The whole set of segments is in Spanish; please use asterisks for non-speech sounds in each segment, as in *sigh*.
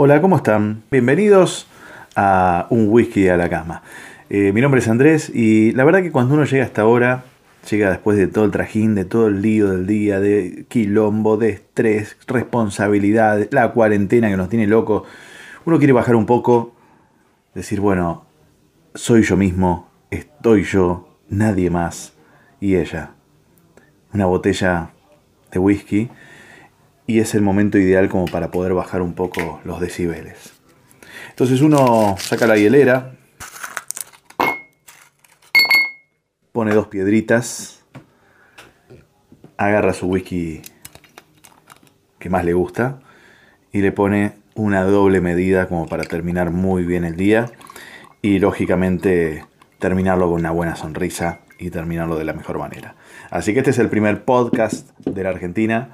Hola, ¿cómo están? Bienvenidos a Un Whisky a la Cama. Eh, mi nombre es Andrés y la verdad que cuando uno llega hasta ahora, llega después de todo el trajín, de todo el lío del día, de quilombo, de estrés, responsabilidad, la cuarentena que nos tiene locos, uno quiere bajar un poco, decir, bueno, soy yo mismo, estoy yo, nadie más y ella. Una botella de whisky y es el momento ideal como para poder bajar un poco los decibeles. Entonces uno saca la hielera, pone dos piedritas, agarra su whisky que más le gusta y le pone una doble medida como para terminar muy bien el día y lógicamente terminarlo con una buena sonrisa y terminarlo de la mejor manera. Así que este es el primer podcast de la Argentina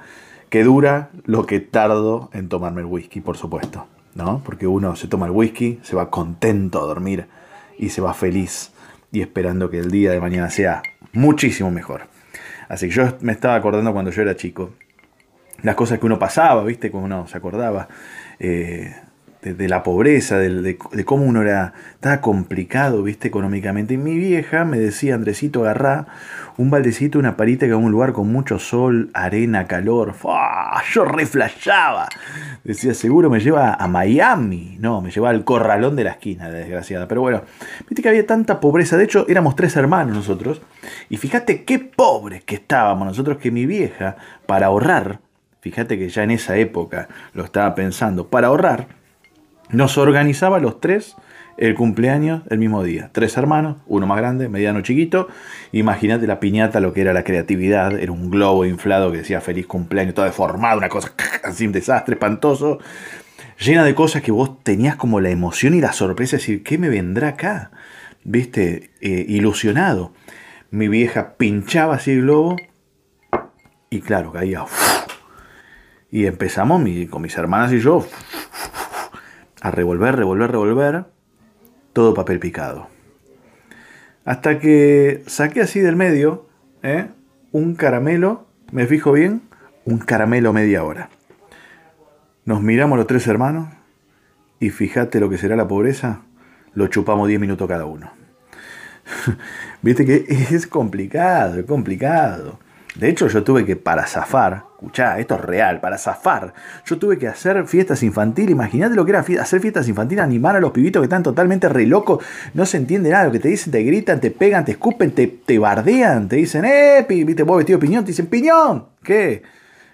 que dura lo que tardo en tomarme el whisky, por supuesto, ¿no? Porque uno se toma el whisky, se va contento a dormir y se va feliz y esperando que el día de mañana sea muchísimo mejor. Así que yo me estaba acordando cuando yo era chico, las cosas que uno pasaba, ¿viste? Cuando uno se acordaba. Eh, de, la pobreza, de, cómo uno era, estaba complicado, viste, económicamente. Y mi vieja me decía, Andresito, agarrá un baldecito, una parita que a un lugar con mucho sol, arena, calor. Yo reflashaba. Decía, seguro me lleva a Miami. No, me lleva al corralón de la esquina, la desgraciada. Pero bueno, viste que había tanta pobreza. De hecho, éramos tres hermanos nosotros. Y fíjate qué pobres que estábamos nosotros que mi vieja, para ahorrar, fíjate que ya en esa época lo estaba pensando, para ahorrar, nos organizaba los tres el cumpleaños el mismo día. Tres hermanos, uno más grande, mediano chiquito. Imagínate la piñata, lo que era la creatividad. Era un globo inflado que decía feliz cumpleaños, todo deformado, una cosa *laughs* así, un desastre espantoso. Llena de cosas que vos tenías como la emoción y la sorpresa de decir, ¿qué me vendrá acá? ¿Viste? Eh, ilusionado. Mi vieja pinchaba así el globo y claro, caía. Y empezamos con mis hermanas y yo a revolver, revolver, revolver, todo papel picado. Hasta que saqué así del medio ¿eh? un caramelo, me fijo bien, un caramelo media hora. Nos miramos los tres hermanos y fíjate lo que será la pobreza, lo chupamos 10 minutos cada uno. *laughs* Viste que es complicado, es complicado. De hecho, yo tuve que, para zafar, esto es real, para zafar, yo tuve que hacer fiestas infantiles. Imagínate lo que era hacer fiestas infantiles, animar a los pibitos que están totalmente re locos, no se entiende nada, lo que te dicen, te gritan, te pegan, te escupen, te, te bardean, te dicen, eh, viste, vos vestido piñón, te dicen, piñón, ¿qué?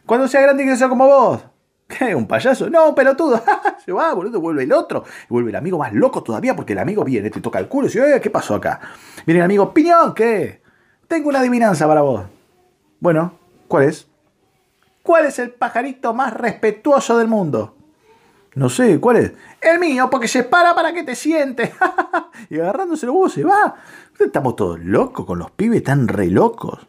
Cuando sea grande que sea como vos. *laughs* ¿Qué? ¿Un payaso? No, pelotudo. *laughs* Se va, boludo, vuelve el otro. vuelve el amigo más loco todavía porque el amigo viene, te toca el culo y dice, ¿qué pasó acá? Viene el amigo, piñón, ¿qué? Tengo una adivinanza para vos. Bueno, ¿cuál es? ¿Cuál es el pajarito más respetuoso del mundo? No sé, ¿cuál es? El mío, porque se para para que te sientes. *laughs* y agarrándose el huevo se va. Estamos todos locos con los pibes tan re locos.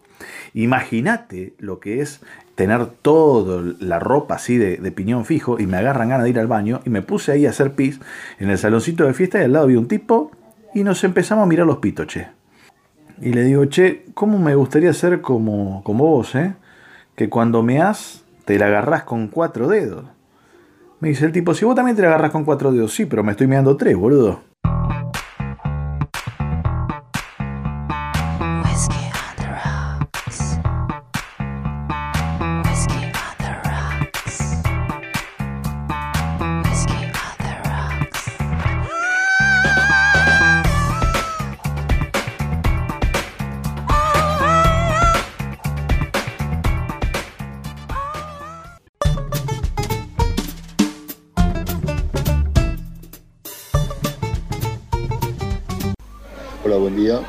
Imagínate lo que es tener toda la ropa así de, piñón fijo y me agarran ganas de ir al baño y me puse ahí a hacer pis en el saloncito de fiesta y al lado había un tipo y nos empezamos a mirar los pitos, che. Y le digo, che, ¿cómo me gustaría ser como, como vos, eh? Que cuando me has, te la agarrás con cuatro dedos. Me dice el tipo, si vos también te la agarrás con cuatro dedos, sí, pero me estoy mirando tres, boludo. Buen día.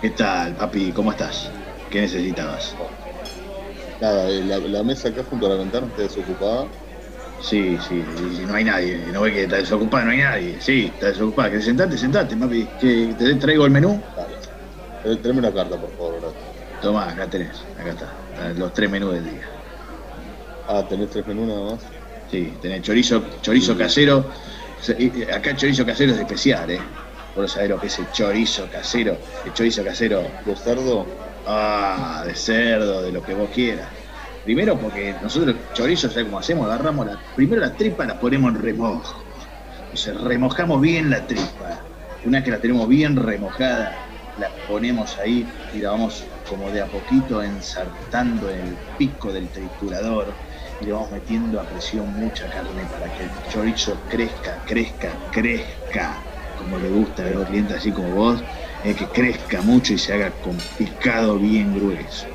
¿Qué tal, papi? ¿Cómo estás? ¿Qué necesitabas? Nada, eh, la, mesa acá junto a la ventana está desocupada. Sí, sí, no hay nadie. No ve que está desocupada, no hay nadie. Sí, está desocupada. ¿Querés sentarte? Sentate, papi. ¿Que te traigo el menú? Dale. Eh, Tráeme una carta, por favor, gracias. Tomá, acá tenés, acá está. Los tres menús del día. Ah, tenés tres menús nada más. Sí, tenés chorizo, chorizo casero. Acá el chorizo casero es especial, ¿eh? Por saber lo que es el chorizo casero. El chorizo casero, ¿De cerdo? ah, de cerdo, de lo que vos quieras. Primero porque nosotros chorizo, ¿sabes cómo hacemos? Agarramos la, primero la tripa la ponemos en remojo. Entonces remojamos bien la tripa. Una vez que la tenemos bien remojada, la ponemos ahí y la vamos como de a poquito ensartando en el pico del triturador y le vamos metiendo a presión mucha carne para que el chorizo crezca, crezca, crezca, como le gusta a los clientes así como vos, eh, que crezca mucho y se haga con picado bien grueso.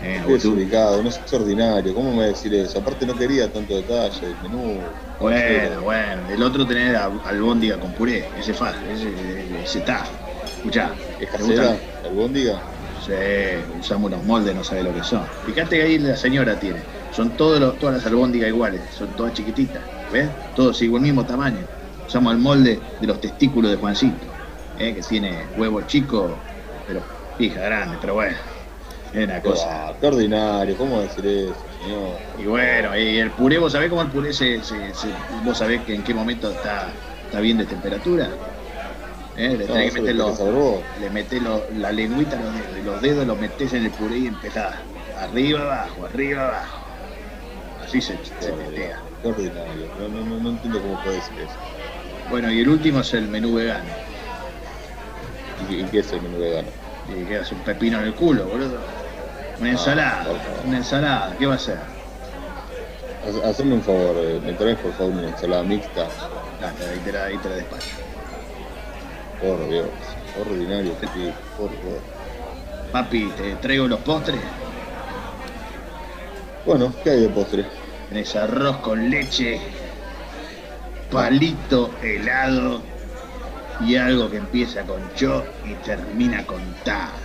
Eh, te- desubicado, no es ordinario. ¿Cómo me decir eso? Aparte no quería tanto detalle, el menú. Bueno, bueno, el otro tener albóndiga con puré, ese fa, ese, ese está. Escuchá, ¿Es. ¿Albóndiga? Sí, usamos unos moldes, no sabe lo que son. Fíjate que ahí la señora tiene. Son todos los- todas las albóndigas iguales, son todas chiquititas. ¿Ves? Todos igual mismo tamaño. Usamos el molde de los testículos de Juancito, ¿eh? que tiene huevo chico, pero pija grande, pero bueno. Es una cosa. qué ordinario, ¿cómo decir eso, señor? Y bueno, y el puré, ¿vos sabés cómo el puré se, se- se- vos sabés que en qué momento está, está bien de temperatura? ¿Eh? Le No, tenés que meter los, le metés lo- la lengüita los dedos, y los dedos los metés en el puré y empezás arriba, abajo, arriba, abajo. Así se, se tetea. Qué ordinario. No, no, no, no entiendo cómo puede decir eso. Bueno, y el último es el menú vegano. ¿Y, y qué es el menú vegano? Y quedas un pepino en el culo, boludo. Una Ah, ensalada, una ensalada, ¿qué va a ser? Haceme un favor, eh, me traes por favor una ensalada mixta. Dale, ahí te la, ahí te la despacho. Por Dios, ordinario, tipo, por Dios. Papi, te traigo los postres. Bueno, ¿qué hay de postre? Tenés arroz con leche, palito helado y algo que empieza con cho y termina con ta.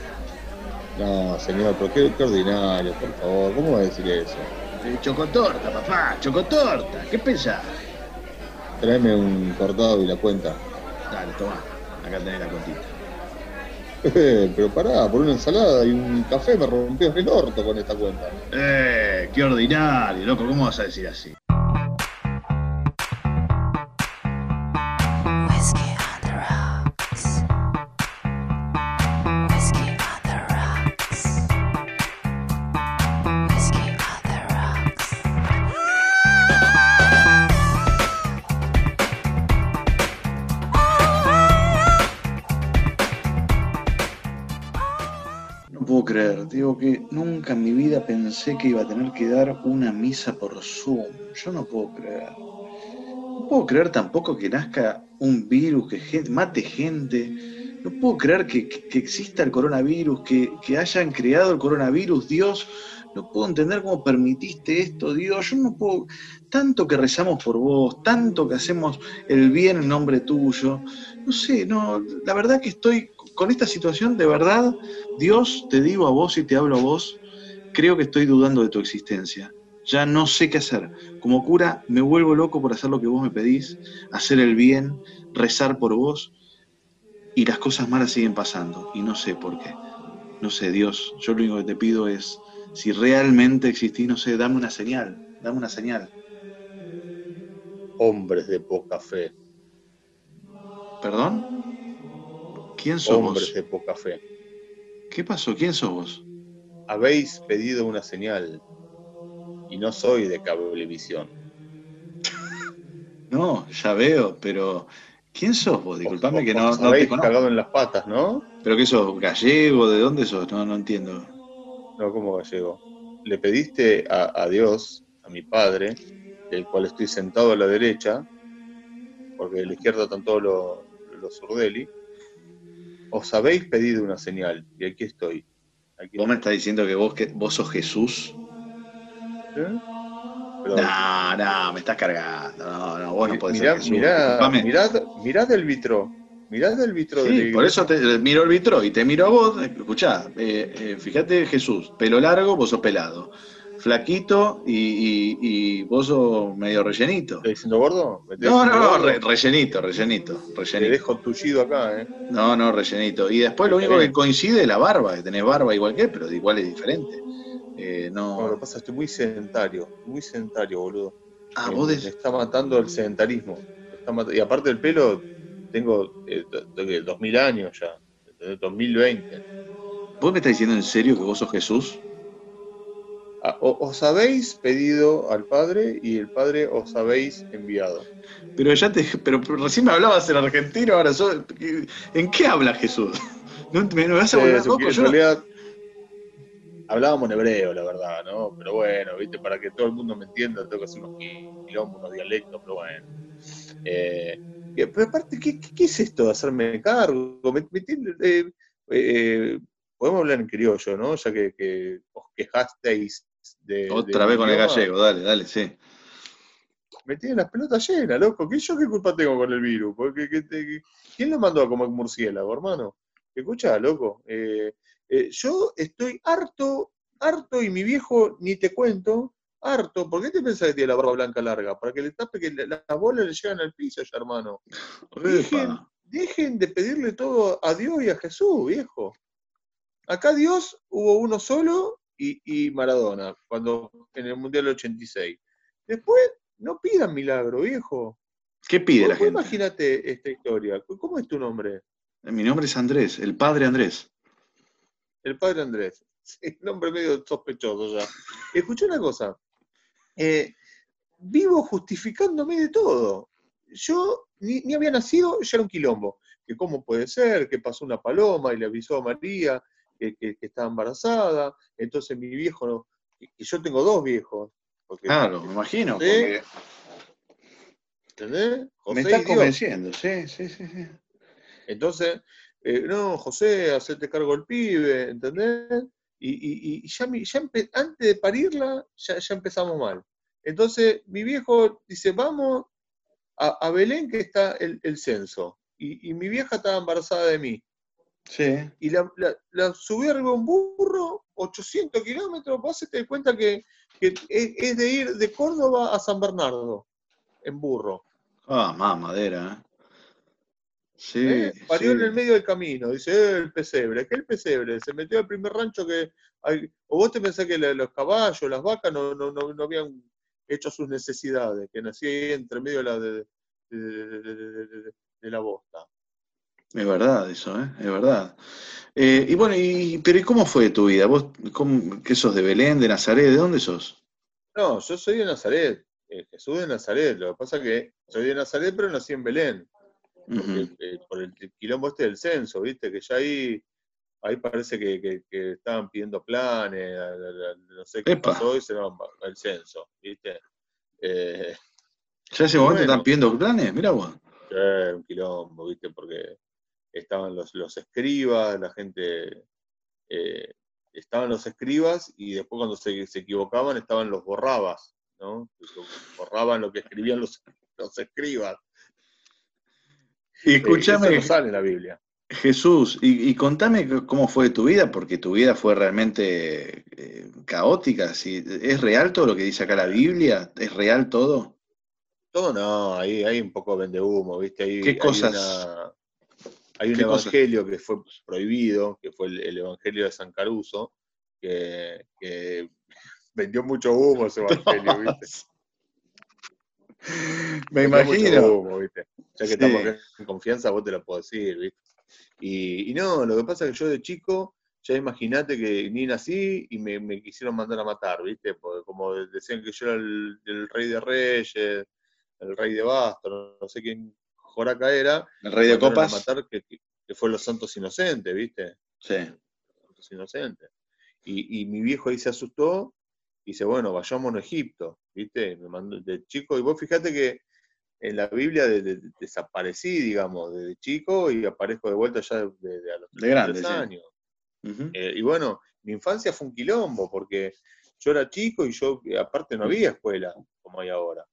No, señor, pero qué, qué ordinario, por favor. ¿Cómo va a decir eso? Eh, Chocotorta, papá, chocotorta. ¿Qué pensás? Tráeme un cortado y la cuenta. Dale, toma. Acá tenés la contita. pero pará, por una ensalada y un café me rompió el orto con esta cuenta. Eh, qué ordinario, loco. ¿Cómo vas a decir así? Digo que nunca en mi vida pensé que iba a tener que dar una misa por Zoom. Yo no puedo creer. No puedo creer tampoco que nazca un virus que mate gente. No puedo creer que exista el coronavirus, que, que hayan creado el coronavirus. Dios, no puedo entender cómo permitiste esto, Dios. Yo no puedo. Tanto que rezamos por vos, tanto que hacemos el bien en nombre tuyo. No sé, no. La verdad que estoy con esta situación, de verdad, Dios, te digo a vos y te hablo a vos, creo que estoy dudando de tu existencia. Ya no sé qué hacer. Como cura me vuelvo loco por hacer lo que vos me pedís, hacer el bien, rezar por vos, y las cosas malas siguen pasando, y no sé por qué. No sé, Dios, yo lo único que te pido es, si realmente existís, no sé, dame una señal, dame una señal. Hombres de poca fe. ¿Perdón? ¿Quién sos Hombres vos? de poca fe. ¿Qué pasó? ¿Quién sos vos? Habéis pedido una señal. Y no soy de cablevisión. No, ya veo, pero ¿quién sos vos? Disculpame Os- que os no, no te habéis cagado en las patas, ¿no? ¿Pero qué sos? ¿Gallego? ¿De dónde sos? No, no entiendo. No, como gallego. Le pediste a, a Dios, a mi padre, del cual estoy sentado a la derecha, porque de la izquierda están todos los, los Zurdeli. Os habéis pedido una señal, y aquí estoy. Aquí ¿Vos me estás diciendo que vos, que vos sos Jesús? ¿Eh? Pero- No, no, me estás cargando. No, no, vos no podés mirá, ser Jesús. mirá, mirad, mirad el vitro. Mirad el vitro de Sí, por iglesia. eso te miro el vitro y te miro a vos. Escuchá, eh, eh, fíjate Jesús, pelo largo, vos sos pelado. Flaquito y, y- y vos sos medio rellenito. ¿Estás diciendo gordo? ¿Me No, no, no, gordo? re- rellenito, rellenito, Te rellenito. dejo tullido acá, ¿eh? No, no, rellenito. Y después lo único que coincide es la barba, que tenés barba igual que él, pero igual es diferente. Eh, No, lo que no. pasa es que estoy muy sedentario, muy sedentario, boludo. Ah, me, vos me des- está matando el sedentarismo. Me está mat- Y aparte del pelo, tengo eh, do- do- 2000 años ya, ¿entendés? 2020. ¿Vos me estás diciendo en serio que vos sos Jesús? Ah, Os habéis pedido al Padre y el Padre os habéis enviado. Pero ya te, pero, pero recién me hablabas en argentino, ahora sos, ¿en qué habla Jesús? ¿No me, me vas a volver loco? en no- realidad hablábamos en hebreo, la verdad, ¿no? Pero bueno, viste, para que todo el mundo me entienda, tengo que hacer unos quilombos, unos dialectos, pero bueno. Eh, pero aparte, ¿qué, qué, qué es esto de hacerme cargo? Me- me tiene- eh, eh, podemos hablar en criollo, ¿no? Ya que, que os quejasteis de. Otra de vez con el gallego, dale, dale, sí. Me tienen las pelotas llenas, loco. ¿Qué, ¿Yo qué culpa tengo con el virus? Porque, ¿qué te- qué- ¿Quién lo mandó a comer murciélago, hermano? Escucha, loco. eh, eh, yo estoy harto, harto, y mi viejo, ni te cuento, harto. ¿Por qué te pensás que tiene la barba blanca larga? Para que le tape que la- las bolas le llegan al piso ya, hermano. Dejen de pedirle todo a Dios y a Jesús, viejo. Acá Dios hubo uno solo y, y Maradona, cuando en el Mundial 86. Después, no pidan milagro, viejo. ¿Qué pide la gente? Imagínate esta historia. ¿Cómo es tu nombre? Mi nombre es Andrés, el padre Andrés. El padre Andrés. *laughs* Sí, nombre medio sospechoso ya. Escuché una cosa. Eh, vivo justificándome de todo. Yo ni, ni había nacido, ya era un quilombo. Que cómo puede ser, que pasó una paloma y le avisó a María que, que- que estaba embarazada. Entonces mi viejo, no- que, yo tengo dos viejos. Porque, Claro, me imagino. Sí. porque ¿Entendés? José me estás convenciendo, sí, sí, sí. sí. Entonces, eh, no, José, hacete cargo del pibe, ¿entendés? Y, y- y ya, mi- ya empe- antes de parirla, ya, ya empezamos mal. Entonces, mi viejo dice, vamos a, a Belén, que está el, el censo. Y, y mi vieja estaba embarazada de mí. Sí. Y la, la, la subí arriba un burro, 800 kilómetros, vos te das cuenta que, que es, es de ir de Córdoba a San Bernardo, en burro. Ah, más madera, ¿eh? Sí. ¿eh? Parió sí. en el medio del camino, dice, "Eh, el pesebre, ¿qué el pesebre? Se metió al primer rancho que hay, o vos te pensás que los caballos, las vacas no, no, no, no habían hecho sus necesidades, que nacía ahí entre medio de la, de- de la bosta. Es verdad eso, ¿eh? Es verdad. Eh, y bueno, y, pero ¿y cómo fue tu vida? ¿Vos cómo, qué sos de Belén, de Nazaret? ¿De dónde sos? No, yo soy de Nazaret, eh, Jesús de Nazaret, lo que pasa es que soy de Nazaret pero nací en Belén, porque, eh, por el quilombo este del censo, viste, que ya ahí, ahí parece que, que- que estaban pidiendo planes, a- a- a- no sé qué Epa. pasó, y se no, el censo, viste. Eh, ¿Ya ese momento bueno. están pidiendo planes? Mira vos. un quilombo, viste, porque estaban los, los escribas, la gente, eh, estaban los escribas y después cuando se, se equivocaban estaban los borrabas, ¿no? Borraban lo que escribían los, los escribas. Y Eh, escúchame, no sale en la Biblia. Jesús, y, y contame cómo fue tu vida, porque tu vida fue realmente eh, caótica. ¿sí? ¿Es real todo lo que dice acá la Biblia? ¿Es real todo? Todo no, ahí hay un poco vende humo, ¿viste? Ahí, ¿Qué hay cosas? una- Hay un evangelio que fue prohibido, que fue el, el evangelio de San Caruso, que, que *laughs* vendió mucho humo ese *laughs* evangelio, ¿viste? Me Vendió imagino. humo, ¿viste? Ya que Sí. estamos en confianza, vos te lo puedo decir, ¿viste? Y, y no, lo que pasa es que yo de chico, ya imagínate que ni nací y me, me quisieron mandar a matar, ¿viste? Porque como decían que yo era el, el rey de reyes, el rey de bastos, no, no sé quién Joraca era, El rey de copas. matar que, fue los santos inocentes, ¿viste? Sí. Santos inocentes. Y, y mi viejo ahí se asustó y dice, bueno, vayámonos a Egipto, ¿viste? Me mandó de chico, y vos fíjate que en la Biblia de- de- desaparecí, digamos, desde chico y aparezco de vuelta ya de, a los De grande, 33 sí. años. Eh, y bueno, mi infancia fue un quilombo, porque yo era chico y yo, eh, aparte no había escuela como hay ahora.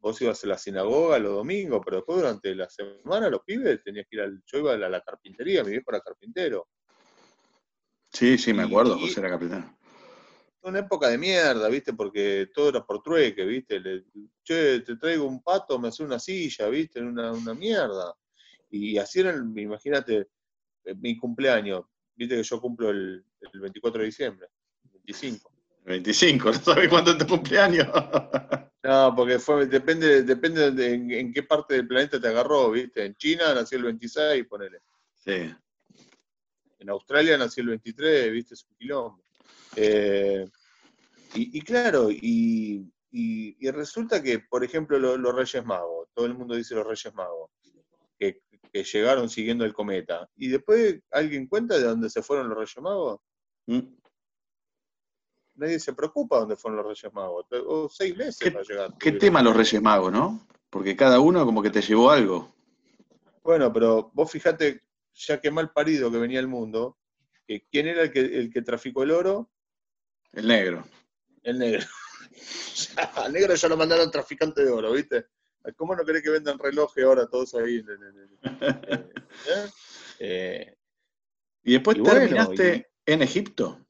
Vos ibas a la sinagoga los domingos, pero después durante la semana los pibes tenías que ir al, yo iba a la, la carpintería, mi viejo era carpintero. Sí, sí, me acuerdo, y- José era capitán. una época de mierda, ¿viste? Porque todo era por trueque, ¿viste? Le- che, te traigo un pato, me hace una silla, ¿viste? Una, una mierda. Y así era, imagínate, eh, mi cumpleaños. Viste que yo cumplo el, el 24 de diciembre, 25. 25, *laughs* no sabes cuándo es tu cumpleaños. No, porque fue, depende, depende de en, en qué parte del planeta te agarró, ¿viste? En China nació el 26, ponele. sí. En Australia nació el 23, ¿viste? Es un quilombo. Eh, y, y claro, y, y- y resulta que, por ejemplo, lo- los Reyes Magos, todo el mundo dice los Reyes Magos, que, que llegaron siguiendo el cometa. Y después, ¿alguien cuenta de dónde se fueron los Reyes Magos? Mm. Nadie se preocupa dónde fueron los Reyes Magos. O seis meses ¿Qué- para llegar. ¿Qué tema los Reyes Magos, no? Porque cada uno como que te llevó algo. Bueno, pero vos fijate, ya que mal parido que venía el mundo, que quién era el que, el que traficó el oro, El negro. el negro. *laughs* Al negro ya lo mandaron traficante de oro, ¿viste? ¿Cómo no querés que vendan relojes ahora todos ahí? *laughs* eh, ¿eh? Y después Y bueno, terminaste en Egipto.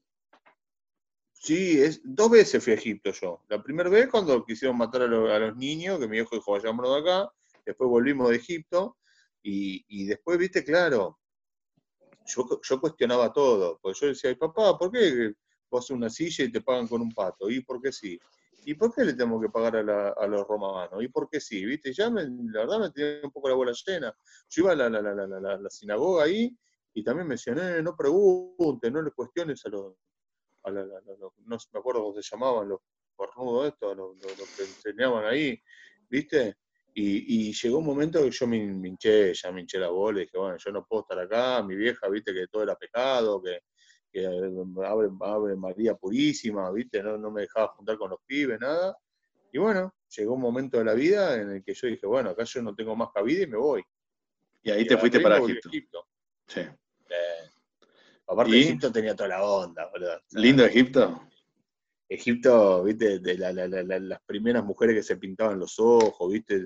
Sí, es, dos veces fui a Egipto yo. La primera vez cuando quisieron matar a, lo- a los niños, que mi hijo dijo, vayámonos de acá. Después volvimos de Egipto. Y, y después, viste, claro, yo, yo cuestionaba todo. Porque yo decía, "Ay, papá, ¿por qué vos una silla y te pagan con un pato? ¿Y por qué sí? ¿Y por qué le tengo que pagar a, los romanos? ¿Y por qué sí? ¿Viste? Ya me- la verdad me tenía un poco la bola llena. Yo iba a la, la, la, sinagoga ahí y también me decían, "Eh, no preguntes, no le cuestiones a los, a la- la- la- los- no me acuerdo cómo se llamaban, los cornudos estos, los, los- los que enseñaban ahí, ¿viste? Y, y llegó un momento que yo me, hinché, ya me hinché la bola y dije, bueno, yo no puedo estar acá, mi vieja, viste, que todo era pecado, que, que abre, abre María Purísima, viste, no, no me dejaba juntar con los pibes, nada. Y bueno, llegó un momento de la vida en el que yo dije, bueno, acá yo no tengo más cabida y me voy. Y ahí Y te fuiste para Egipto. Egipto. Sí. Eh, aparte, ¿Y? Egipto tenía toda la onda, boludo. ¿Lindo Egipto? Egipto, viste, de la- la- la- la- las primeras mujeres que se pintaban los ojos, viste,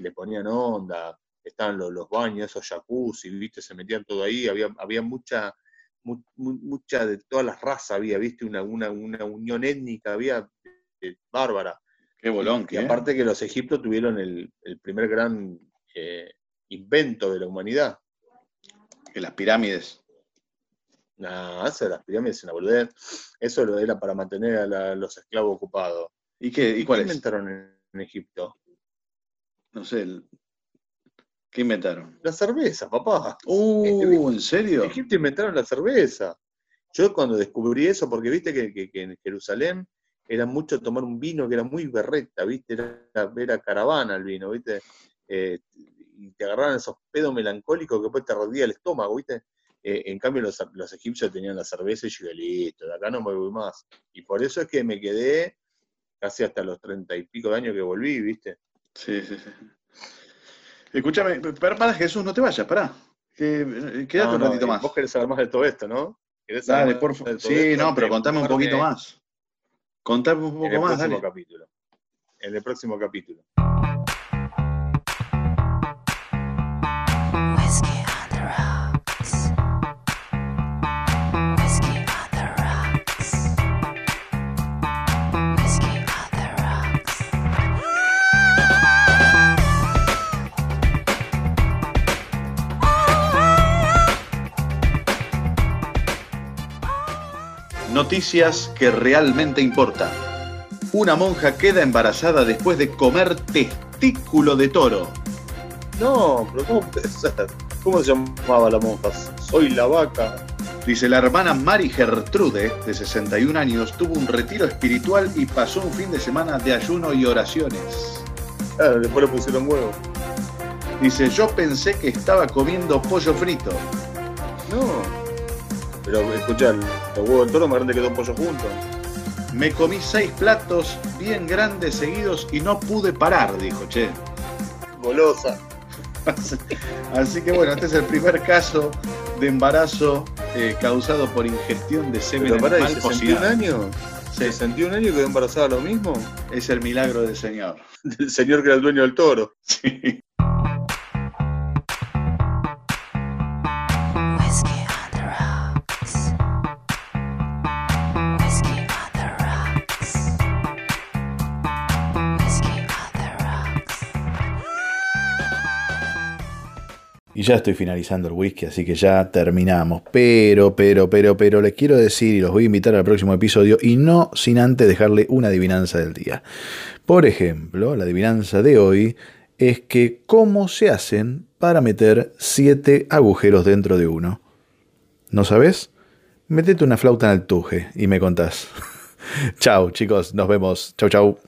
le ponían onda, estaban los, los baños, esos jacuzzi, viste, se metían todo ahí, había, había mucha, mu- mu- mucha de todas las razas, había, viste, una, una, una unión étnica, había eh, bárbara. Qué bolón, Y que aparte que los egipcios tuvieron el, el primer gran eh, invento de la humanidad. que las pirámides. Nah, de las pirámides es una boludez. Eso lo era para mantener a la- los esclavos ocupados. ¿Y qué, y ¿Y cuál qué es? inventaron en, en Egipto? No sé. el- ¿Qué inventaron? La cerveza, papá. Uh, ¿en serio? En Egipto inventaron la cerveza. Yo cuando descubrí eso, porque viste que, que- que en Jerusalén era mucho tomar un vino que era muy berreta, viste, era, era caravana el vino, viste, Eh, y te agarraban esos pedos melancólicos que después te rodía el estómago, viste. Eh, en cambio los, los egipcios tenían la cerveza y yo dije, listo, de acá no me voy más. Y por eso es que me quedé casi hasta los treinta y pico de años que volví, viste. Sí, sí, sí. Escúchame, para, para, Jesús, no te vayas, pará. Que, eh, quédate No, un ratito eh, más. Vos querés saber más de todo esto, ¿no? ¿Querés Dale, más por favor. Sí, esto? no, pero contame un poquito más. Contame un En poco el más, próximo dale. capítulo. En el próximo capítulo. Whiskey Noticias que realmente importan. Una monja queda embarazada después de comer testículo de toro. No, pero ¿cómo puede ser? ¿Cómo se llamaba la monja? Soy la vaca. Dice, la hermana Mari Gertrude, de 61 años, tuvo un retiro espiritual y pasó un fin de semana de ayuno y oraciones. Claro, después le pusieron huevo. Dice, yo pensé que estaba comiendo pollo frito. No. Pero escuchá, el huevo del toro más grande que dos pollos juntos. Me comí seis platos bien grandes seguidos y no pude parar, dijo, che. Golosa. Así que bueno, este es el primer caso de embarazo eh, causado por ingestión de semen Pero pará, ¿y animal 61 cocinado. años? Sí, ¿61 años quedó embarazada lo mismo? es el milagro del Señor. Del señor que era el dueño del toro. Sí. Ya estoy finalizando el whisky, así que ya terminamos. Pero, pero, pero, pero les quiero decir y los voy a invitar al próximo episodio y no sin antes dejarle una adivinanza del día. Por ejemplo, la adivinanza de hoy es que cómo se hacen para meter siete agujeros dentro de uno. ¿No sabes? Metete una flauta en el tuje y me contás. *laughs* chau chicos, nos vemos. Chau chau.